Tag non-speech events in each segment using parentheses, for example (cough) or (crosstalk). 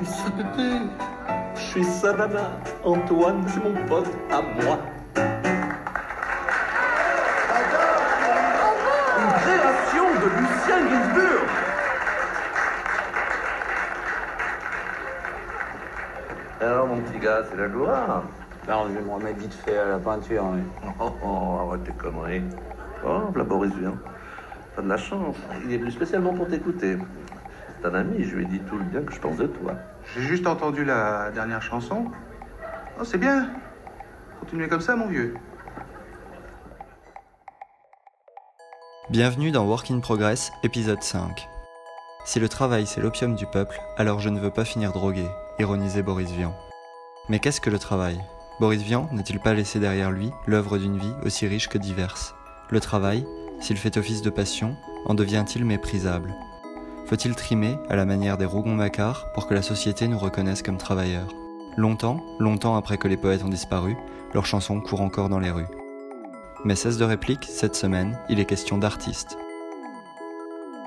Je suis Pépé, je suis Sadana. Antoine, c'est mon pote à moi. Une création de Lucien Ginsburg. Alors, mon petit gars, c'est la gloire. Non, je vais me remettre vite fait à la peinture. mais- Oh, oh, arrête tes conneries. Oh, la Boris vient. T'as de la chance. Il est venu spécialement pour t'écouter. C'est un ami, je lui ai dit tout le bien que je pense de toi. J'ai juste entendu la dernière chanson. Oh, c'est bien. Continuez comme ça, mon vieux. Bienvenue dans Work in Progress, épisode 5. Si le travail c'est l'opium du peuple, alors je ne veux pas finir drogué, ironisait Boris Vian. Mais qu'est-ce que le travail? Boris Vian n'a-t-il pas laissé derrière lui l'œuvre d'une vie aussi riche que diverse? Le travail, s'il fait office de passion, en devient-il méprisable? Faut-il trimer à la manière des Rougon-Macquart pour que la société nous reconnaisse comme travailleurs? Longtemps, longtemps après que les poètes ont disparu, leurs chansons courent encore dans les rues. Mais cesse de réplique, cette semaine, il est question d'artistes.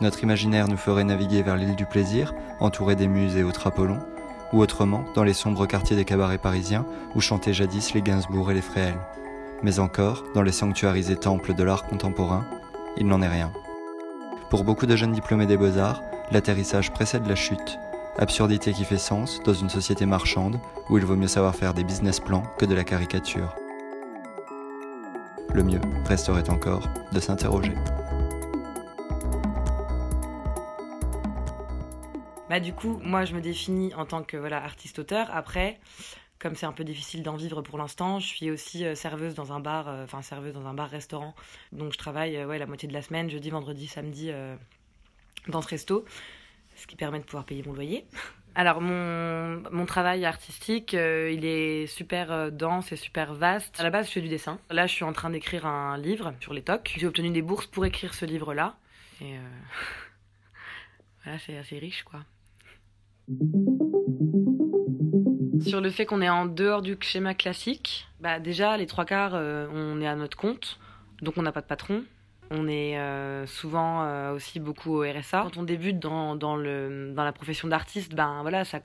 Notre imaginaire nous ferait naviguer vers l'île du plaisir, entouré des muses et autres Apollons, ou autrement dans les sombres quartiers des cabarets parisiens où chantaient jadis les Gainsbourg et les Fréhel. Mais encore, dans les sanctuarisés temples de l'art contemporain, il n'en est rien. Pour beaucoup de jeunes diplômés des beaux-arts, l'atterrissage précède la chute, absurdité qui fait sens dans une société marchande où il vaut mieux savoir faire des business plans que de la caricature. Le mieux resterait encore de s'interroger. Bah du coup, moi je me définis en tant que voilà artiste-auteur. Après, comme c'est un peu difficile d'en vivre pour l'instant, je suis aussi euh, serveuse dans un bar, euh, enfin serveuse dans un bar-restaurant. Donc je travaille euh, ouais la moitié de la semaine, jeudi, vendredi, samedi dans ce resto, ce qui permet de pouvoir payer mon loyer. (laughs) Alors mon, mon travail artistique, il est super dense et super vaste. À la base, je fais du dessin. Là, je suis en train d'écrire un livre sur les tocs. J'ai obtenu des bourses pour écrire ce livre-là. Et (laughs) voilà, c'est assez riche, quoi. Sur le fait qu'on est en dehors du schéma classique, bah déjà les trois quarts, euh, on est à notre compte, donc on n'a pas de patron. On est euh, souvent euh, aussi beaucoup au RSA. Quand on débute dans, dans, le, dans la profession d'artiste, ben voilà, ça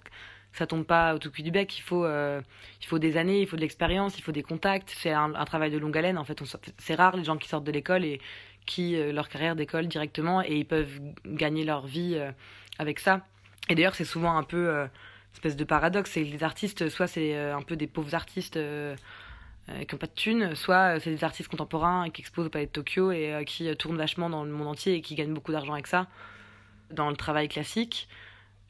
ça tombe pas au tout cul du bec. Il faut il faut des années, il faut de l'expérience, il faut des contacts. C'est un, travail de longue haleine. En fait, c'est rare les gens qui sortent de l'école et qui leur carrière d'école directement et ils peuvent gagner leur vie avec ça. Et d'ailleurs, c'est souvent un peu espèce de paradoxe. C'est que les artistes, soit c'est euh, un peu des pauvres artistes euh, euh, qui n'ont pas de thunes, soit c'est des artistes contemporains qui exposent au Palais de Tokyo et qui tournent vachement dans le monde entier et qui gagnent beaucoup d'argent avec ça. Dans le travail classique,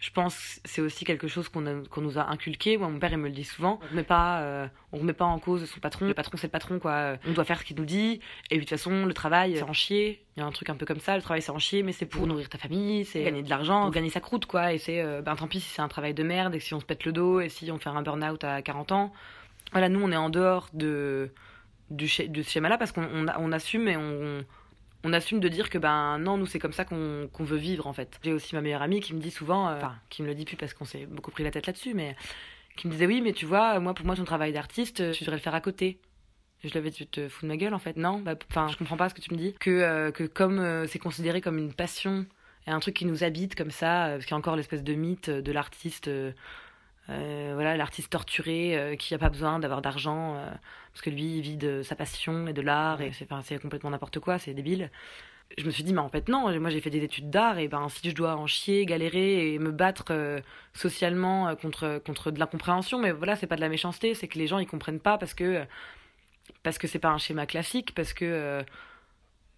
je pense que c'est aussi quelque chose qu'on nous a inculqué. Moi, mon père, il me le dit souvent. On remet pas, euh, on remet pas en cause son patron. Le patron, c'est le patron, quoi. On doit faire ce qu'il nous dit. Et puis, de toute façon, le travail, c'est en chier. Il y a un truc un peu comme ça. Le travail, c'est en chier, mais c'est pour nourrir ta famille, c'est gagner de l'argent, pour gagner sa croûte, quoi. Et c'est, euh, ben, tant pis si c'est un travail de merde et si on se pète le dos et si on fait un burn-out à 40 ans. Voilà, nous, on est en dehors de, du schéma de ce schéma-là parce qu'on on, on assume et on, on assume de dire que ben non, nous c'est comme ça qu'on veut vivre en fait. J'ai aussi ma meilleure amie qui me dit souvent, euh, enfin qui me le dit plus parce qu'on s'est beaucoup pris la tête là-dessus, mais qui me disait oui, mais tu vois, moi pour moi ton travail d'artiste, euh, tu devrais le faire à côté. Je lui avais dit, tu te fous de ma gueule en fait, non Bah, Enfin, je comprends pas ce que tu me dis. Que, euh, que comme c'est considéré comme une passion et un truc qui nous habite comme ça, parce qu'il y a encore l'espèce de mythe de l'artiste, euh, voilà, l'artiste torturé euh, qui a pas besoin d'avoir d'argent euh, parce que lui il vit de sa passion et de l'art et c'est enfin, complètement n'importe quoi, c'est débile. Je me suis dit, mais en fait non, moi j'ai fait des études d'art et ben si je dois en chier, galérer et me battre socialement contre contre de l'incompréhension, mais voilà, c'est pas de la méchanceté, c'est que les gens ils comprennent pas parce que parce que c'est pas un schéma classique, parce que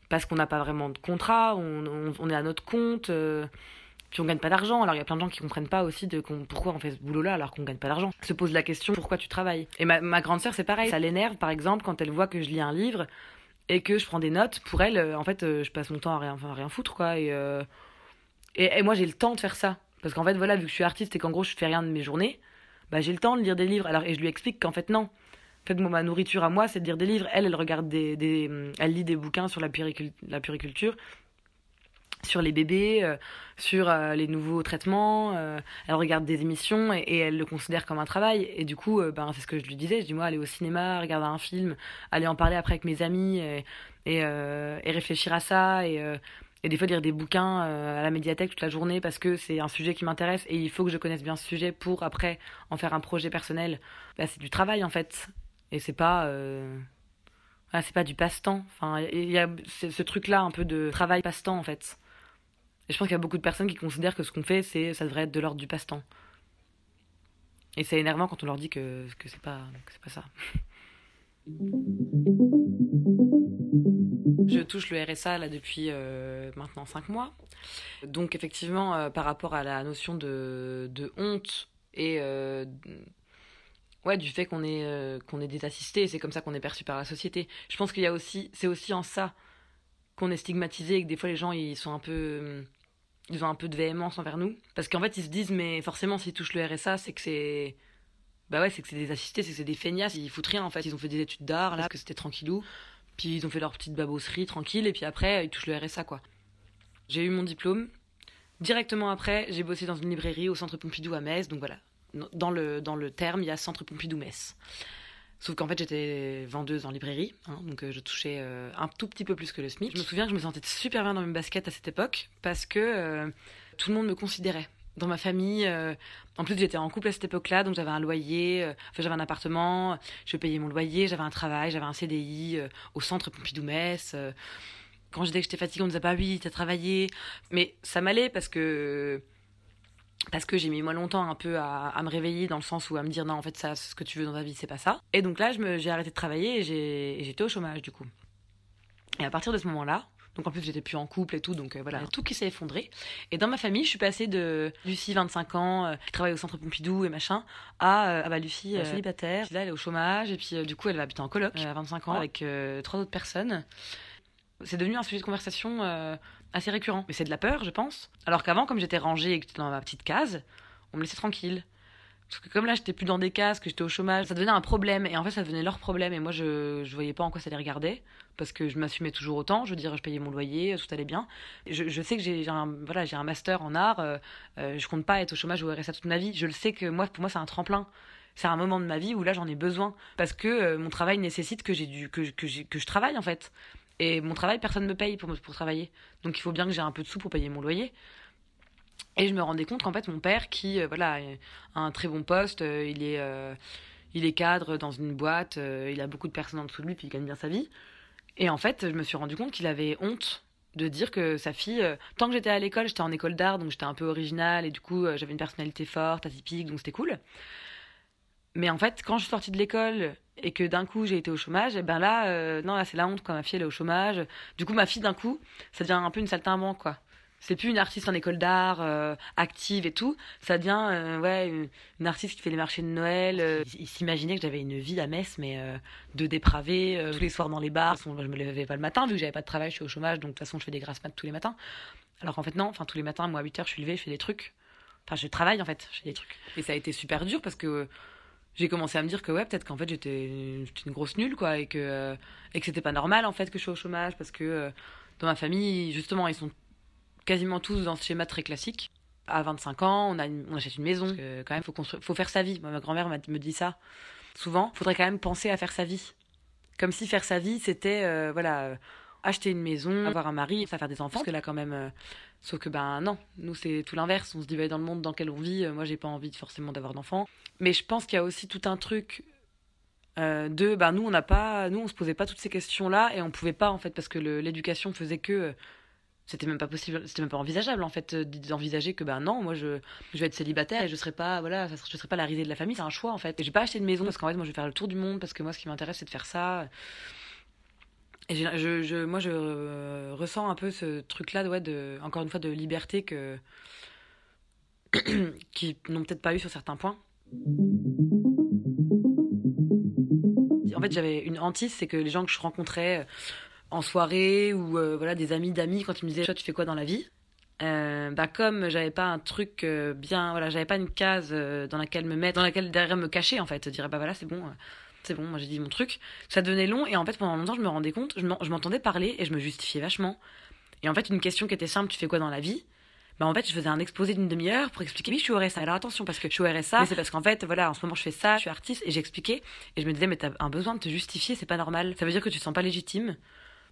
parce qu'on n'a pas vraiment de contrat, on, on, on est à notre compte, puis on gagne pas d'argent. Alors il y a plein de gens qui comprennent pas aussi de pourquoi on fait ce boulot-là alors qu'on gagne pas d'argent. Se pose la question pourquoi tu travailles? Et ma, grande sœur c'est pareil, ça l'énerve par exemple quand elle voit que je lis un livre et que je prends des notes. Pour elle, euh, en fait, euh, je passe mon temps à rien, à rien foutre quoi. Et, euh, et, et moi j'ai le temps de faire ça parce qu'en fait voilà vu que je suis artiste et qu'en gros je fais rien de mes journées, bah j'ai le temps de lire des livres. Alors et je lui explique qu'en fait non. En fait, moi, ma nourriture à moi, c'est de lire des livres. Elle, elle regarde des, elle lit des bouquins sur la, la puriculture, sur les bébés, euh, sur euh, les nouveaux traitements. euh, elle regarde des émissions et, elle le considère comme un travail. Et du coup, ben, c'est ce que je lui disais. Je dis, moi, aller au cinéma, regarder un film, aller en parler après avec mes amis et, et, réfléchir à ça et, Et des fois, lire des bouquins à la médiathèque toute la journée parce que c'est un sujet qui m'intéresse et il faut que je connaisse bien ce sujet pour après en faire un projet personnel. Bah, c'est du travail en fait. Et c'est pas. Ah, c'est pas du passe-temps. Enfin, il y a ce ce truc-là un peu de travail passe-temps en fait. Je pense qu'il y a beaucoup de personnes qui considèrent que ce qu'on fait, c'est, ça devrait être de l'ordre du passe-temps. Et c'est énervant quand on leur dit que, que c'est pas, pas ça. Je touche le RSA là depuis euh, maintenant 5 mois. Donc effectivement, euh, par rapport à la notion de, honte et euh, ouais, du fait qu'on est, qu'on est désassisté, c'est comme ça qu'on est perçu par la société. Je pense qu'il y a aussi, c'est aussi en ça qu'on est stigmatisé et que des fois les gens ils sont un peu ils ont un peu de véhémence envers nous. Parce qu'en fait ils se disent mais forcément s'ils touchent le RSA c'est que c'est bah ouais c'est que c'est des assistés c'est que c'est des feignasses. Ils foutent rien en fait. Ils ont fait des études d'art là que c'était tranquillou. Puis ils ont fait leur petite babosserie tranquille et puis après ils touchent le RSA quoi. J'ai eu mon diplôme. Directement après j'ai bossé dans une librairie au centre Pompidou à Metz. Donc voilà. Dans le dans le terme il y a centre Pompidou Metz Sauf qu'en fait, j'étais vendeuse en librairie, hein, donc euh, je touchais euh, un tout petit peu plus que le SMIC. Je me souviens que je me sentais super bien dans mes baskets à cette époque parce que euh, tout le monde me considérait. Dans ma famille, en plus j'étais en couple à cette époque-là, donc j'avais un loyer, enfin j'avais un appartement, je payais mon loyer, j'avais un travail, j'avais un CDI au centre Pompidou-Metz. quand je disais que j'étais fatiguée, on me disait pas oui, t'as travaillé. Mais ça m'allait parce que parce que j'ai mis moi longtemps un peu à, à me réveiller dans le sens où à me dire non en fait ça ce que tu veux dans ta vie c'est pas ça. Et donc là je me j'ai arrêté de travailler et j'étais au chômage du coup. Et à partir de ce moment là donc en plus j'étais plus en couple et tout donc euh, voilà. Tout qui s'est effondré. Et dans ma famille je suis passée de Lucie 25 ans euh, qui travaille au centre Pompidou et machin à euh, ah bah Lucie euh, célibataire. Là elle est au chômage et puis du coup elle va habiter en coloc à 25 ans avec trois autres personnes. C'est devenu un sujet de conversation assez récurrent. Mais c'est de la peur, je pense. Alors qu'avant, comme j'étais rangée et que j'étais dans ma petite case, on me laissait tranquille. Parce que comme là, j'étais plus dans des cases, que j'étais au chômage, ça devenait un problème. Et en fait, ça devenait leur problème. Et moi, je, je voyais pas en quoi ça les regardait. Parce que je m'assumais toujours autant. Je veux dire, je payais mon loyer, tout allait bien. Je, je sais que j'ai un, voilà, un master en art. Euh, euh, je compte pas être au chômage ou au RSA toute ma vie. Je le sais que moi, pour moi, c'est un tremplin. C'est un moment de ma vie où là, j'en ai besoin. Parce que euh, mon travail nécessite que, j'ai du, que, que, que je travaille, en fait. Et mon travail, personne ne me paye pour, pour travailler. Donc il faut bien que j'ai un peu de sous pour payer mon loyer. Et je me rendais compte qu'en fait, mon père, qui euh, voilà, a un très bon poste, euh, il, est, euh, il est cadre dans une boîte, il a beaucoup de personnes en dessous de lui, puis il gagne bien sa vie. Et en fait, je me suis rendu compte qu'il avait honte de dire que sa fille, tant que j'étais à l'école, j'étais en école d'art, donc j'étais un peu originale, et du coup, j'avais une personnalité forte, atypique, donc c'était cool. Mais en fait, quand je suis sortie de l'école et que d'un coup j'ai été au chômage, et ben là, euh, non, là c'est la honte quand ma fille elle est au chômage. Du coup, ma fille d'un coup, ça devient un peu une saltimbanque quoi. C'est plus une artiste en école d'art, euh, active et tout. Ça devient, euh, ouais, une, artiste qui fait les marchés de Noël. Ils s'imaginaient que j'avais une vie à Metz, mais de dépravée, euh, tous les soirs dans les bars. Façon, je me levais pas le matin, vu que j'avais pas de travail, je suis au chômage, donc de toute façon, je fais des grasses maths tous les matins. Alors qu'en fait, non, enfin, tous les matins, moi, à 8 heures, je suis levée, je fais des trucs. Enfin, je travaille, en fait, je fais des trucs. Et ça a été super dur parce que j'ai commencé à me dire que, ouais, peut-être qu'en fait, j'étais j'étais une grosse nulle, quoi, et que, euh, et que c'était pas normal, en fait, que je sois au chômage parce que euh, dans ma famille, justement, ils sont quasiment tous dans ce schéma très classique. À 25 ans, on, a une- on achète une maison. Quand même, faut, faut faire sa vie. Ma grand-mère me dit ça souvent. Faudrait quand même penser à faire sa vie. Comme si faire sa vie, c'était, euh, voilà, acheter une maison, avoir un mari, ça faire des enfants. Parce que là, quand même, euh, sauf que, ben non, nous, c'est tout l'inverse. On se dit, bah, dans le monde dans lequel on vit, euh, moi, j'ai pas envie forcément d'avoir d'enfants. Mais je pense qu'il y a aussi tout un truc euh, de, bah, nous, on n'a pas, nous, on se posait pas toutes ces questions-là et on pouvait pas, en fait, parce que l'éducation faisait que. euh, c'était même pas possible c'était même pas envisageable en fait d'envisager que ben non moi je, je vais être célibataire et je serai pas voilà je serai pas la risée de la famille c'est un choix en fait et j'ai pas acheté de maison parce qu'en fait moi je vais faire le tour du monde parce que moi ce qui m'intéresse c'est de faire ça et je, je moi je euh, ressens un peu ce truc là ouais, de encore une fois de liberté que (coughs) qui n'ont peut-être pas eu sur certains points. En fait j'avais une hantise c'est que les gens que je rencontrais euh, en soirée ou euh, voilà des amis d'amis quand ils me disaient toi tu fais quoi dans la vie euh, bah comme j'avais pas un truc bien voilà j'avais pas une case dans laquelle me mettre dans laquelle derrière me cacher en fait dire bah voilà c'est bon c'est bon moi j'ai dit mon truc. Ça devenait long et en fait pendant longtemps je me rendais compte je m'en- je m'entendais parler et je me justifiais vachement. Et en fait une question qui était simple tu fais quoi dans la vie? Bah en fait je faisais un exposé d'une demi-heure pour expliquer oui je suis au RSA alors attention parce que je suis au RSA mais c'est parce qu'en fait voilà en ce moment je fais ça je suis artiste et j'expliquais et je me disais mais t'as un besoin de te justifier c'est pas normal. Ça veut dire que tu te sens pas légitime.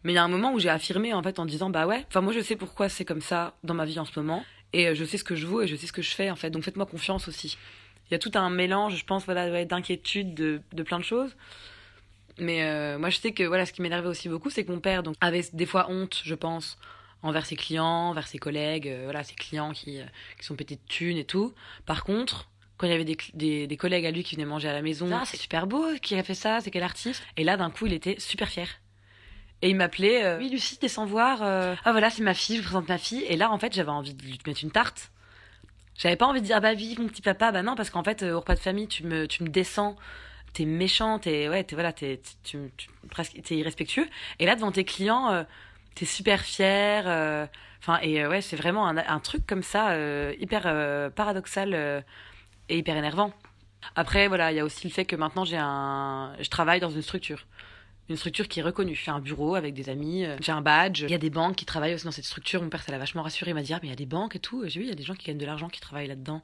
Mais il y a un moment où j'ai affirmé en fait en disant bah ouais, enfin moi je sais pourquoi c'est comme ça dans ma vie en ce moment et je sais ce que je vaux et je sais ce que je fais en fait. Donc faites-moi confiance aussi. Il y a tout un mélange, je pense voilà ouais, d'inquiétude de, de plein de choses. Mais euh, moi je sais que voilà ce qui m'énervait aussi beaucoup c'est que mon père donc avait des fois honte, je pense, envers ses clients, envers ses collègues, euh, voilà ses clients qui euh, qui sont pétés de thunes et tout. Par contre, quand il y avait des, des, des collègues à lui qui venaient manger à la maison, ah, c'est super beau, qui a fait ça, c'est quel artiste Et là d'un coup il était super fier. Et il m'appelait, oui Lucie, descends voir. ah voilà, c'est ma fille, je vous présente ma fille. Et là, en fait, j'avais envie de lui mettre une tarte. J'avais pas envie de dire, ah bah vive mon petit papa. Bah non, parce qu'en fait, euh, au repas de famille, tu me, tu me descends, t'es méchant, t'es, ouais, t'es, voilà, t'es, tu, tu- presque, t'es irrespectueux. Et là, devant tes clients, euh, t'es super fier. euh, Enfin, et euh, ouais, c'est vraiment un, un truc comme ça, hyper paradoxal et hyper énervant. Après, voilà, il y a aussi le fait que maintenant, j'ai un, je travaille dans une structure une structure qui est reconnue. J'ai un bureau avec des amis, euh, j'ai un badge. Il y a des banques qui travaillent aussi dans cette structure. Mon père, ça l'a vachement rassuré. Il m'a dit, ah, mais il y a des banques et tout. J'ai vu, il y a des gens qui gagnent de l'argent qui travaillent là-dedans.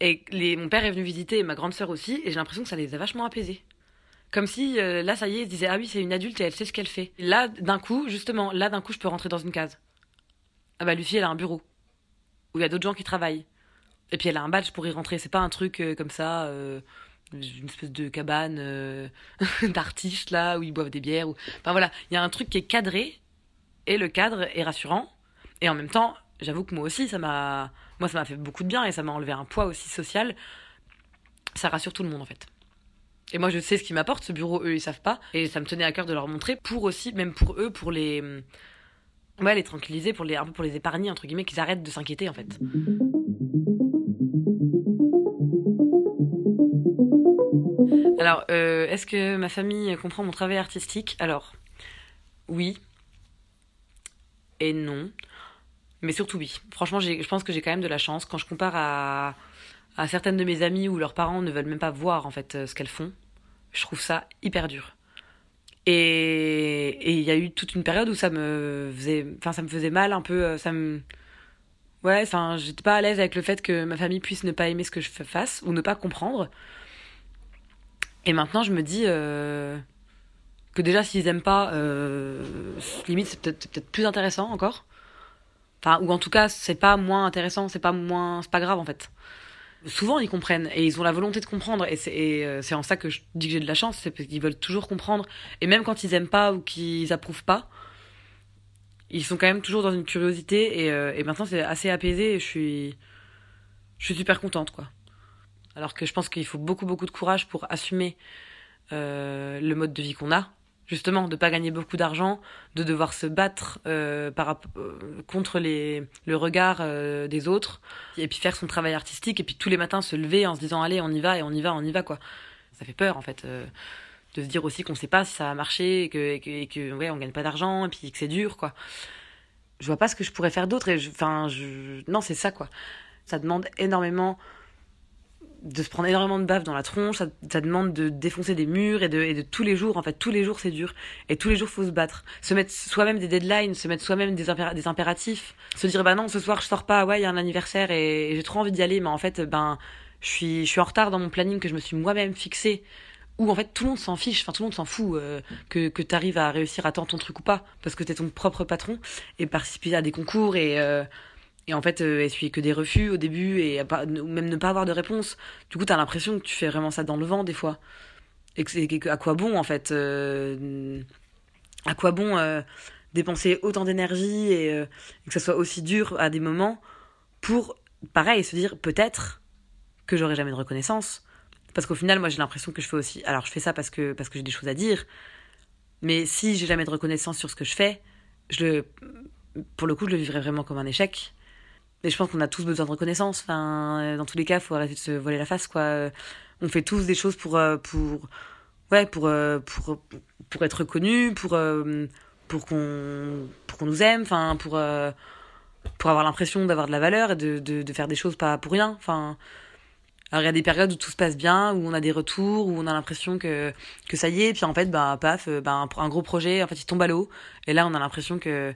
Et mon père est venu visiter, et ma grande sœur aussi, et j'ai l'impression que ça les a vachement apaisés. Comme si, euh, là, ça y est, ils se disaient, ah oui, c'est une adulte et elle sait ce qu'elle fait. Là, d'un coup, justement, là, d'un coup, je peux rentrer dans une case. Ah bah, Lucie, elle a un bureau. Où il y a d'autres gens qui travaillent. Et puis elle a un badge pour y rentrer. C'est pas un truc euh, comme ça, une espèce de cabane euh, (laughs) d'artistes là où ils boivent des bières. Ou... Enfin voilà, il y a un truc qui est cadré et le cadre est rassurant. Et en même temps, j'avoue que moi aussi, ça m'a, moi ça m'a fait beaucoup de bien et ça m'a enlevé un poids aussi social. Ça rassure tout le monde en fait. Et moi je sais ce qui m'apporte ce bureau, eux ils savent pas. Et ça me tenait à cœur de leur montrer pour aussi, même pour eux, pour les, ouais, les tranquilliser, pour les, un peu pour les épargner entre guillemets, qu'ils arrêtent de s'inquiéter en fait. Alors, euh, est-ce que ma famille comprend mon travail artistique? Alors, oui et non, mais surtout oui. Franchement, je pense que j'ai quand même de la chance quand je compare à, certaines de mes amies où leurs parents ne veulent même pas voir en fait euh, ce qu'elles font. Je trouve ça hyper dur. Et il y a eu toute une période où ça me faisait, enfin ça me faisait mal un peu, euh, ça me Ouais, j'étais pas à l'aise avec le fait que ma famille puisse ne pas aimer ce que je fa- fasse ou ne pas comprendre. Et maintenant, je me dis euh, que déjà, s'ils aiment pas, euh, limite, c'est peut-être plus intéressant encore. Enfin, ou en tout cas, c'est pas moins intéressant, c'est pas moins, c'est pas grave en fait. Souvent, ils comprennent et ils ont la volonté de comprendre et euh, c'est en ça que je dis que j'ai de la chance, c'est parce qu'ils veulent toujours comprendre. Et même quand ils aiment pas ou qu'ils approuvent pas, ils sont quand même toujours dans une curiosité et, et maintenant c'est assez apaisé et je suis je suis super contente quoi alors que je pense qu'il faut beaucoup beaucoup de courage pour assumer euh, le mode de vie qu'on a. Justement de pas gagner beaucoup d'argent de devoir se battre euh, par euh, contre les le regard des autres et puis faire son travail artistique et puis tous les matins se lever en se disant allez on y va et on y va on y va quoi. Ça fait peur en fait de se dire aussi qu'on sait pas si ça va marcher et que, et que, ouais on gagne pas d'argent et puis que c'est dur quoi. Je vois pas ce que je pourrais faire d'autre et je- je non c'est ça quoi. Ça demande énormément de se prendre énormément de baffes dans la tronche ça, ça demande de défoncer des murs et de, et de tous les jours en fait tous les jours c'est dur. Et tous les jours faut se battre. Se mettre soi-même des deadlines se mettre soi-même des, impéra- des impératifs. Se dire bah non ce soir je sors pas. Ouais il y a un anniversaire et, j'ai trop envie d'y aller. Mais en fait ben je suis je suis en retard dans mon planning que je me suis moi-même fixé. Où en fait tout le monde s'en fiche, enfin tout le monde s'en fout euh, que, que tu à réussir à temps ton truc ou pas, parce que t'es ton propre patron, et participer à des concours et, euh, et en fait euh, essuyer que des refus au début, et pas- même ne pas avoir de réponse. Du coup t'as l'impression que tu fais vraiment ça dans le vent des fois. Et que c'est que- à quoi bon en fait euh, À quoi bon euh, dépenser autant d'énergie et, euh, et que ça soit aussi dur à des moments pour, pareil, se dire peut-être que j'aurai jamais de reconnaissance. Parce qu'au final, moi, j'ai l'impression que je fais aussi. Alors, je fais ça parce que, parce que j'ai des choses à dire. Mais si j'ai jamais de reconnaissance sur ce que je fais, je le, pour le coup, je le vivrais vraiment comme un échec. Et je pense qu'on a tous besoin de reconnaissance. Enfin, euh, dans tous les cas, faut arrêter de se voiler la face, quoi. Euh, On fait tous des choses pour, euh, pour, ouais, pour, pour, pour être reconnus, pour, pour qu'on, pour qu'on nous aime, enfin, pour, pour avoir l'impression d'avoir de la valeur et de, de, de faire des choses pas pour rien. Enfin, alors il y a des périodes où tout se passe bien, où on a des retours, où on a l'impression que, que ça y est, puis en fait, bah, paf, bah, un, un gros projet, en fait, il tombe à l'eau. Et là, on a l'impression que.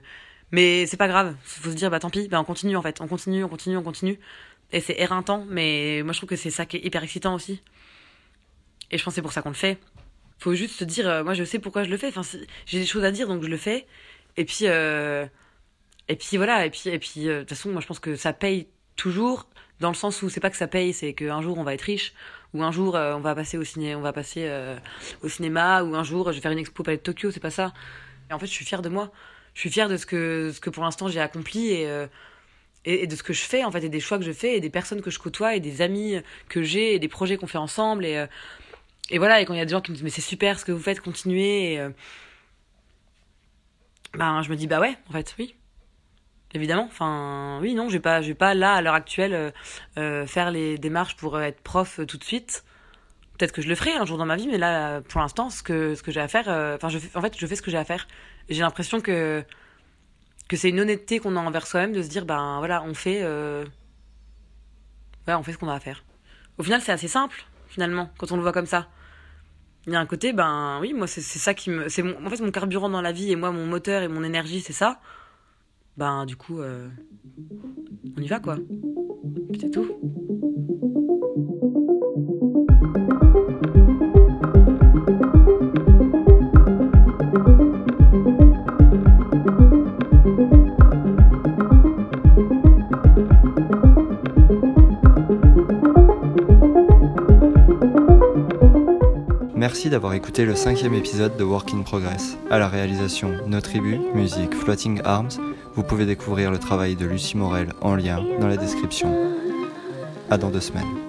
Mais c'est pas grave, faut se dire, bah tant pis, bah on continue en fait, on continue, on continue, on continue. Et c'est éreintant, mais moi je trouve que c'est ça qui est hyper excitant aussi. Et je pense c'est pour ça qu'on le fait. faut juste se dire, euh, moi je sais pourquoi je le fais. Enfin, j'ai des choses à dire donc je le fais. Et puis, euh, et puis voilà. Et puis, et puis euh, de toute façon, moi je pense que ça paye toujours dans le sens où c'est pas que ça paye, c'est qu'un jour on va être riche, ou un jour on va passer au ciné, on va passer au cinéma, ou un jour je vais faire une expo au Palais de Tokyo. C'est pas ça. Et en fait, je suis fière de moi. Je suis fière de ce que, ce que pour l'instant j'ai accompli et et, de ce que je fais en fait et des choix que je fais et des personnes que je côtoie et des amis que j'ai et des projets qu'on fait ensemble et euh, et voilà et quand il y a des gens qui me disent mais c'est super ce que vous faites continuez et, euh, ben je me dis bah ouais en fait oui. Évidemment enfin oui non je vais pas je vais pas là à l'heure actuelle euh, faire les démarches pour être prof tout de suite peut-être que je le ferai un jour dans ma vie mais là pour l'instant ce que ce que j'ai à faire enfin je en fait je fais ce que j'ai à faire. J'ai l'impression que que c'est une honnêteté qu'on a envers soi-même de se dire ben voilà on fait euh... on fait ce qu'on a à faire. Au final c'est assez simple finalement quand on le voit comme ça. Il y a un côté ben oui moi c'est ça qui me c'est en fait mon carburant dans la vie et moi mon moteur et mon énergie c'est ça. Ben du coup euh... on y va quoi. C'est tout Merci d'avoir écouté le cinquième épisode de Work in Progress. À la réalisation No Tribu, musique Floating Arms, vous pouvez découvrir le travail de Lucie Morel en lien dans la description. À dans deux semaines.